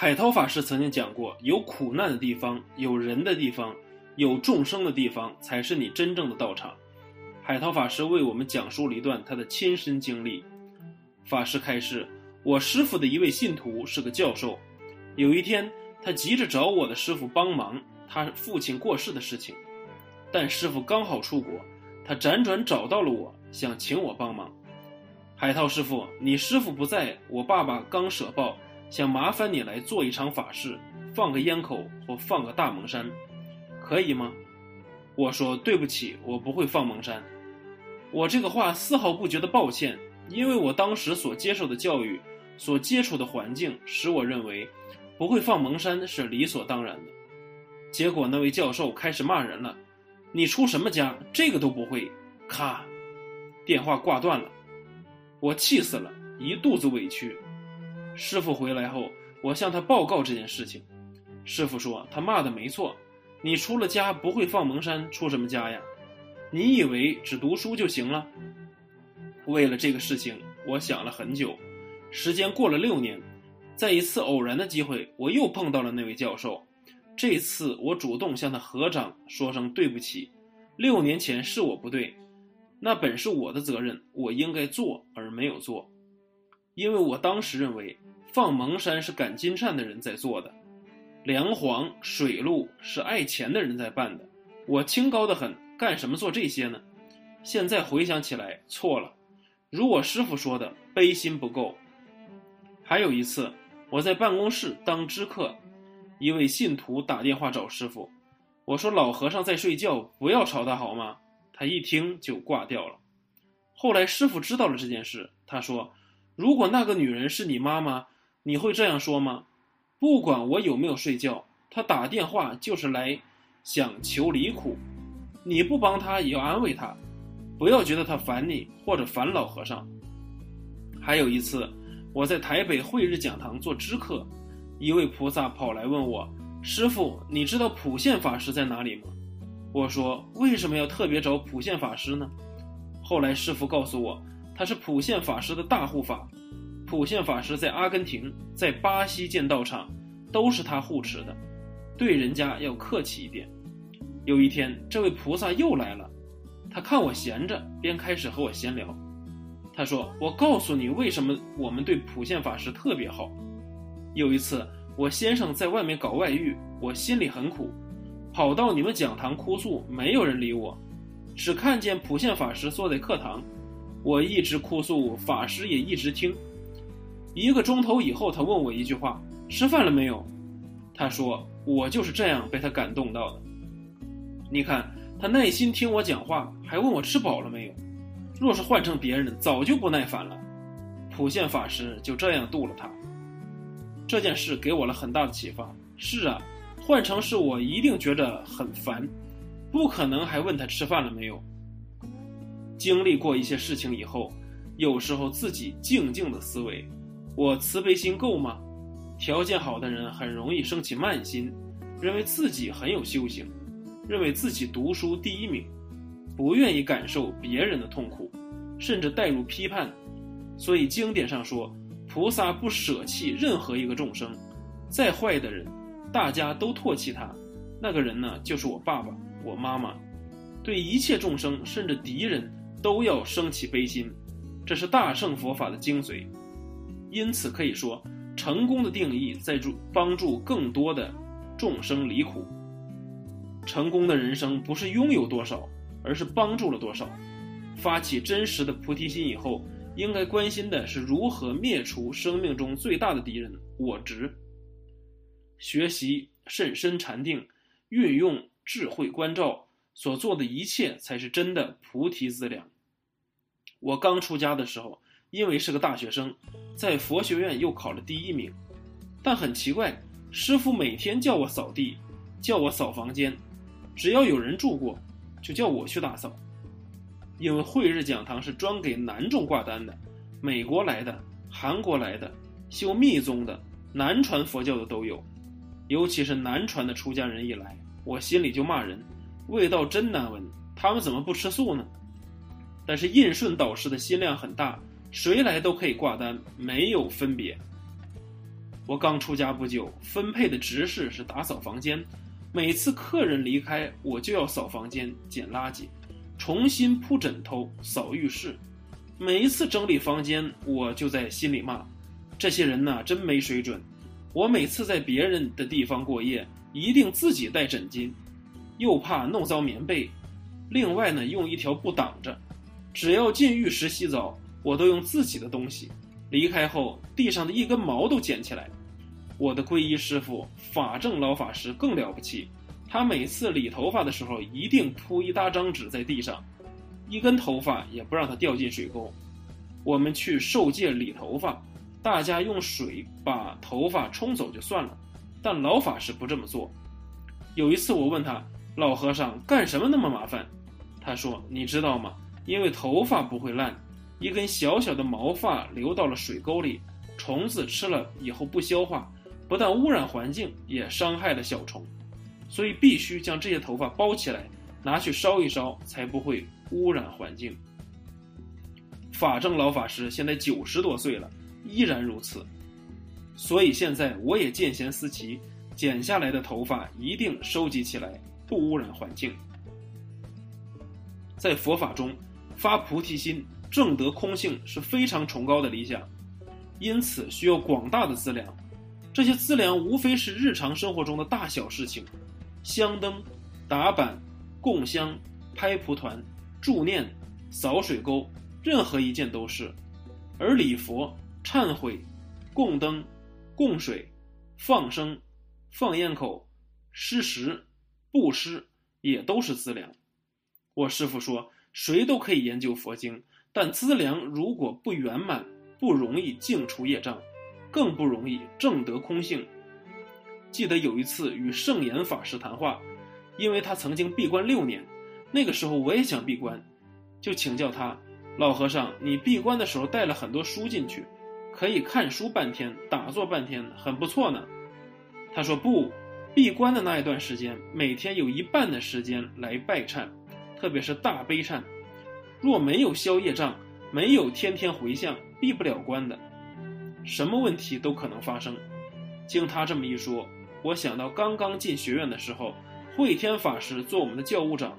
海涛法师曾经讲过，有苦难的地方，有人的地方，有众生的地方，才是你真正的道场。海涛法师为我们讲述了一段他的亲身经历。法师开示：我师傅的一位信徒是个教授，有一天他急着找我的师傅帮忙他父亲过世的事情，但师傅刚好出国，他辗转找到了我，想请我帮忙。海涛师傅，你师傅不在，我爸爸刚舍报。想麻烦你来做一场法事，放个烟口或放个大蒙山，可以吗？我说对不起，我不会放蒙山。我这个话丝毫不觉得抱歉，因为我当时所接受的教育，所接触的环境，使我认为不会放蒙山是理所当然的。结果那位教授开始骂人了：“你出什么家？这个都不会！”咔，电话挂断了。我气死了，一肚子委屈。师傅回来后，我向他报告这件事情。师傅说：“他骂的没错，你出了家不会放蒙山，出什么家呀？你以为只读书就行了？”为了这个事情，我想了很久。时间过了六年，在一次偶然的机会，我又碰到了那位教授。这次我主动向他合掌，说声对不起。六年前是我不对，那本是我的责任，我应该做而没有做。因为我当时认为放蒙山是赶金善的人在做的，梁皇水路是爱钱的人在办的，我清高的很，干什么做这些呢？现在回想起来错了，如我师傅说的，悲心不够。还有一次，我在办公室当知客，一位信徒打电话找师傅，我说老和尚在睡觉，不要吵他好吗？他一听就挂掉了。后来师傅知道了这件事，他说。如果那个女人是你妈妈，你会这样说吗？不管我有没有睡觉，她打电话就是来想求离苦，你不帮她也要安慰她，不要觉得她烦你或者烦老和尚。还有一次，我在台北慧日讲堂做知客，一位菩萨跑来问我：“师傅，你知道普现法师在哪里吗？”我说：“为什么要特别找普现法师呢？”后来师傅告诉我。他是普现法师的大护法，普现法师在阿根廷、在巴西建道场，都是他护持的，对人家要客气一点。有一天，这位菩萨又来了，他看我闲着，便开始和我闲聊。他说：“我告诉你，为什么我们对普现法师特别好。有一次，我先生在外面搞外遇，我心里很苦，跑到你们讲堂哭诉，没有人理我，只看见普现法师坐在课堂。”我一直哭诉，法师也一直听。一个钟头以后，他问我一句话：“吃饭了没有？”他说：“我就是这样被他感动到的。”你看，他耐心听我讲话，还问我吃饱了没有。若是换成别人，早就不耐烦了。普现法师就这样度了他。这件事给我了很大的启发。是啊，换成是我，一定觉得很烦，不可能还问他吃饭了没有。经历过一些事情以后，有时候自己静静的思维：我慈悲心够吗？条件好的人很容易生起慢心，认为自己很有修行，认为自己读书第一名，不愿意感受别人的痛苦，甚至带入批判。所以经典上说，菩萨不舍弃任何一个众生，再坏的人，大家都唾弃他，那个人呢，就是我爸爸、我妈妈，对一切众生，甚至敌人。都要升起悲心，这是大乘佛法的精髓。因此可以说，成功的定义在助帮助更多的众生离苦。成功的人生不是拥有多少，而是帮助了多少。发起真实的菩提心以后，应该关心的是如何灭除生命中最大的敌人——我执。学习甚深禅定，运用智慧关照。所做的一切才是真的菩提资粮。我刚出家的时候，因为是个大学生，在佛学院又考了第一名，但很奇怪，师傅每天叫我扫地，叫我扫房间，只要有人住过，就叫我去打扫。因为慧日讲堂是专给男众挂单的，美国来的、韩国来的、修密宗的、南传佛教的都有，尤其是南传的出家人一来，我心里就骂人。味道真难闻，他们怎么不吃素呢？但是印顺导师的心量很大，谁来都可以挂单，没有分别。我刚出家不久，分配的执事是打扫房间，每次客人离开，我就要扫房间、捡垃圾，重新铺枕头、扫浴室。每一次整理房间，我就在心里骂：这些人呐，真没水准。我每次在别人的地方过夜，一定自己带枕巾，又怕弄脏棉被。另外呢，用一条布挡着。只要进浴室洗澡，我都用自己的东西。离开后，地上的一根毛都捡起来。我的皈依师傅法正老法师更了不起，他每次理头发的时候，一定铺一大张纸在地上，一根头发也不让它掉进水沟。我们去受戒理头发。大家用水把头发冲走就算了，但老法师不这么做。有一次我问他：“老和尚干什么那么麻烦？”他说：“你知道吗？因为头发不会烂，一根小小的毛发流到了水沟里，虫子吃了以后不消化，不但污染环境，也伤害了小虫，所以必须将这些头发包起来，拿去烧一烧，才不会污染环境。”法正老法师现在九十多岁了。依然如此，所以现在我也见贤思齐，剪下来的头发一定收集起来，不污染环境。在佛法中，发菩提心、证得空性是非常崇高的理想，因此需要广大的资粮。这些资粮无非是日常生活中的大小事情：香灯、打板、供香、拍蒲团、助念、扫水沟，任何一件都是。而礼佛。忏悔、供灯、供水、放生、放烟口、施食、布施，也都是资粮。我师父说，谁都可以研究佛经，但资粮如果不圆满，不容易净除业障，更不容易证得空性。记得有一次与圣严法师谈话，因为他曾经闭关六年，那个时候我也想闭关，就请教他：老和尚，你闭关的时候带了很多书进去。可以看书半天，打坐半天，很不错呢。他说不，闭关的那一段时间，每天有一半的时间来拜忏，特别是大悲忏。若没有消业障，没有天天回向，闭不了关的，什么问题都可能发生。经他这么一说，我想到刚刚进学院的时候，慧天法师做我们的教务长，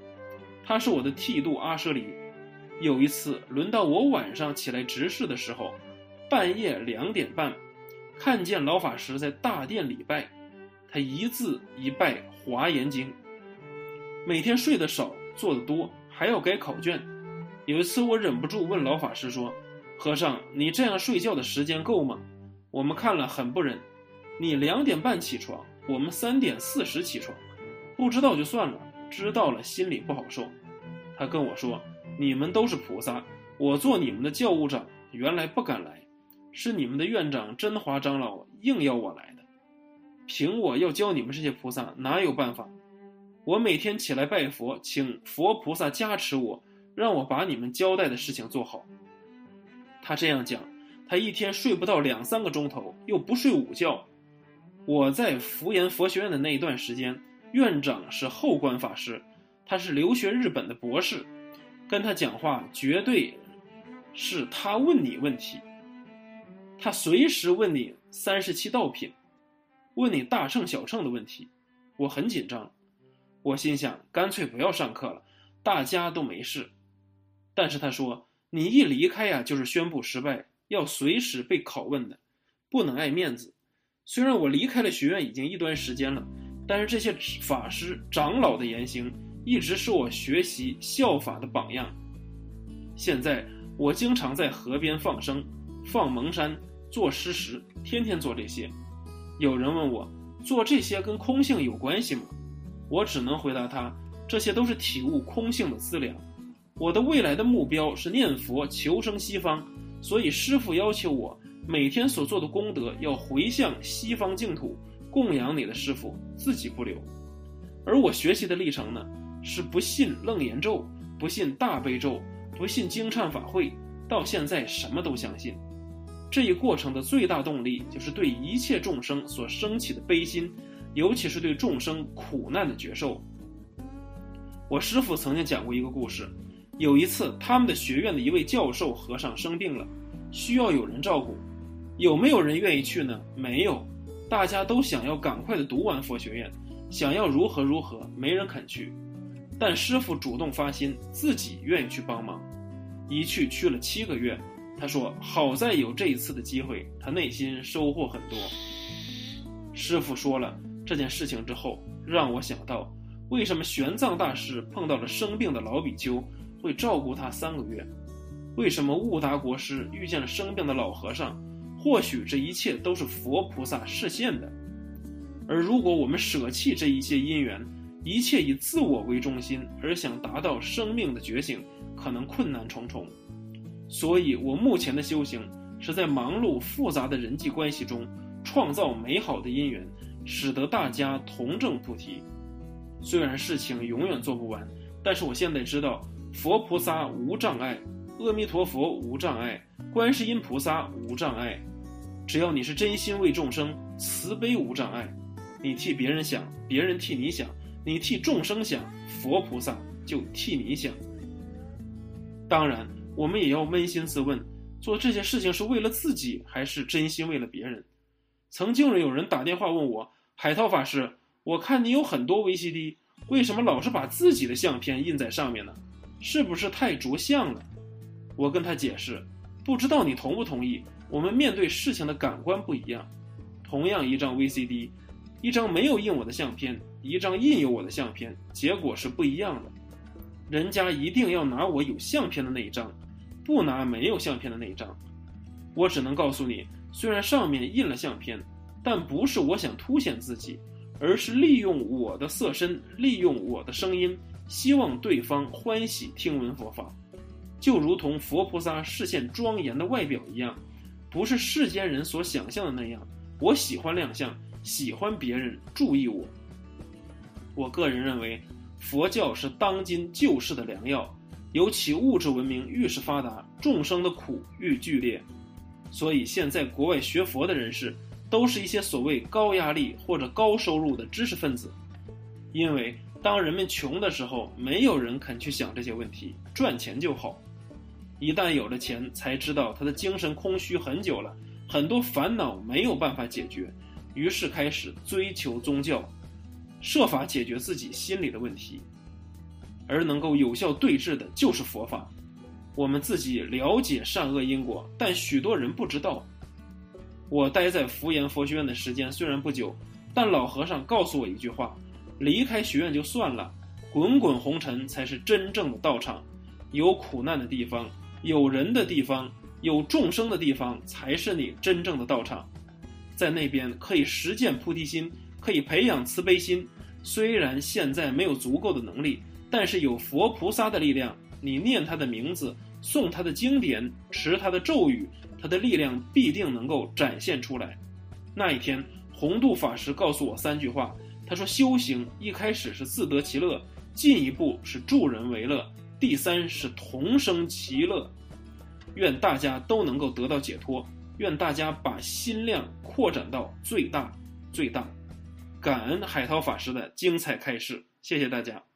他是我的剃度阿舍里。有一次轮到我晚上起来执事的时候。半夜两点半，看见老法师在大殿礼拜，他一字一拜华严经。每天睡得少，做得多，还要改考卷。有一次我忍不住问老法师说：“和尚，你这样睡觉的时间够吗？我们看了很不忍。你两点半起床，我们三点四十起床，不知道就算了，知道了心里不好受。”他跟我说：“你们都是菩萨，我做你们的教务长，原来不敢来。”是你们的院长真华长老硬要我来的，凭我要教你们这些菩萨哪有办法？我每天起来拜佛，请佛菩萨加持我，让我把你们交代的事情做好。他这样讲，他一天睡不到两三个钟头，又不睡午觉。我在福岩佛学院的那一段时间，院长是后官法师，他是留学日本的博士，跟他讲话绝对是他问你问题。他随时问你三十七道品，问你大乘小乘的问题，我很紧张，我心想干脆不要上课了，大家都没事。但是他说你一离开呀，就是宣布失败，要随时被拷问的，不能爱面子。虽然我离开了学院已经一段时间了，但是这些法师长老的言行一直是我学习效法的榜样。现在我经常在河边放生，放蒙山。做施食，天天做这些。有人问我，做这些跟空性有关系吗？我只能回答他，这些都是体悟空性的资粮。我的未来的目标是念佛求生西方，所以师父要求我每天所做的功德要回向西方净土，供养你的师父，自己不留。而我学习的历程呢，是不信楞严咒，不信大悲咒，不信经忏法会，到现在什么都相信。这一过程的最大动力，就是对一切众生所升起的悲心，尤其是对众生苦难的觉受。我师父曾经讲过一个故事，有一次他们的学院的一位教授和尚生病了，需要有人照顾，有没有人愿意去呢？没有，大家都想要赶快的读完佛学院，想要如何如何，没人肯去。但师傅主动发心，自己愿意去帮忙，一去去了七个月。他说：“好在有这一次的机会，他内心收获很多。”师傅说了这件事情之后，让我想到，为什么玄奘大师碰到了生病的老比丘会照顾他三个月？为什么悟达国师遇见了生病的老和尚？或许这一切都是佛菩萨示现的。而如果我们舍弃这一些因缘，一切以自我为中心，而想达到生命的觉醒，可能困难重重。所以，我目前的修行是在忙碌复杂的人际关系中，创造美好的因缘，使得大家同证菩提。虽然事情永远做不完，但是我现在知道，佛菩萨无障碍，阿弥陀佛无障碍，观世音菩萨无障碍。只要你是真心为众生，慈悲无障碍，你替别人想，别人替你想。你替众生想，佛菩萨就替你想。当然，我们也要扪心自问：做这些事情是为了自己，还是真心为了别人？曾经有人打电话问我：“海涛法师，我看你有很多 VCD，为什么老是把自己的相片印在上面呢？是不是太着相了？”我跟他解释：“不知道你同不同意？我们面对事情的感官不一样。同样一张 VCD，一张没有印我的相片。”一张印有我的相片，结果是不一样的。人家一定要拿我有相片的那一张，不拿没有相片的那一张。我只能告诉你，虽然上面印了相片，但不是我想凸显自己，而是利用我的色身，利用我的声音，希望对方欢喜听闻佛法。就如同佛菩萨视线庄严的外表一样，不是世间人所想象的那样。我喜欢亮相，喜欢别人注意我。我个人认为，佛教是当今救世的良药，尤其物质文明愈是发达，众生的苦愈剧烈，所以现在国外学佛的人士，都是一些所谓高压力或者高收入的知识分子，因为当人们穷的时候，没有人肯去想这些问题，赚钱就好；一旦有了钱，才知道他的精神空虚很久了，很多烦恼没有办法解决，于是开始追求宗教。设法解决自己心里的问题，而能够有效对治的就是佛法。我们自己了解善恶因果，但许多人不知道。我待在福岩佛学院的时间虽然不久，但老和尚告诉我一句话：离开学院就算了，滚滚红尘才是真正的道场。有苦难的地方，有人的地方，有众生的地方，才是你真正的道场。在那边可以实践菩提心。可以培养慈悲心，虽然现在没有足够的能力，但是有佛菩萨的力量，你念他的名字，诵他的经典，持他的咒语，他的力量必定能够展现出来。那一天，弘度法师告诉我三句话，他说：修行一开始是自得其乐，进一步是助人为乐，第三是同生其乐。愿大家都能够得到解脱，愿大家把心量扩展到最大，最大。感恩海涛法师的精彩开示，谢谢大家。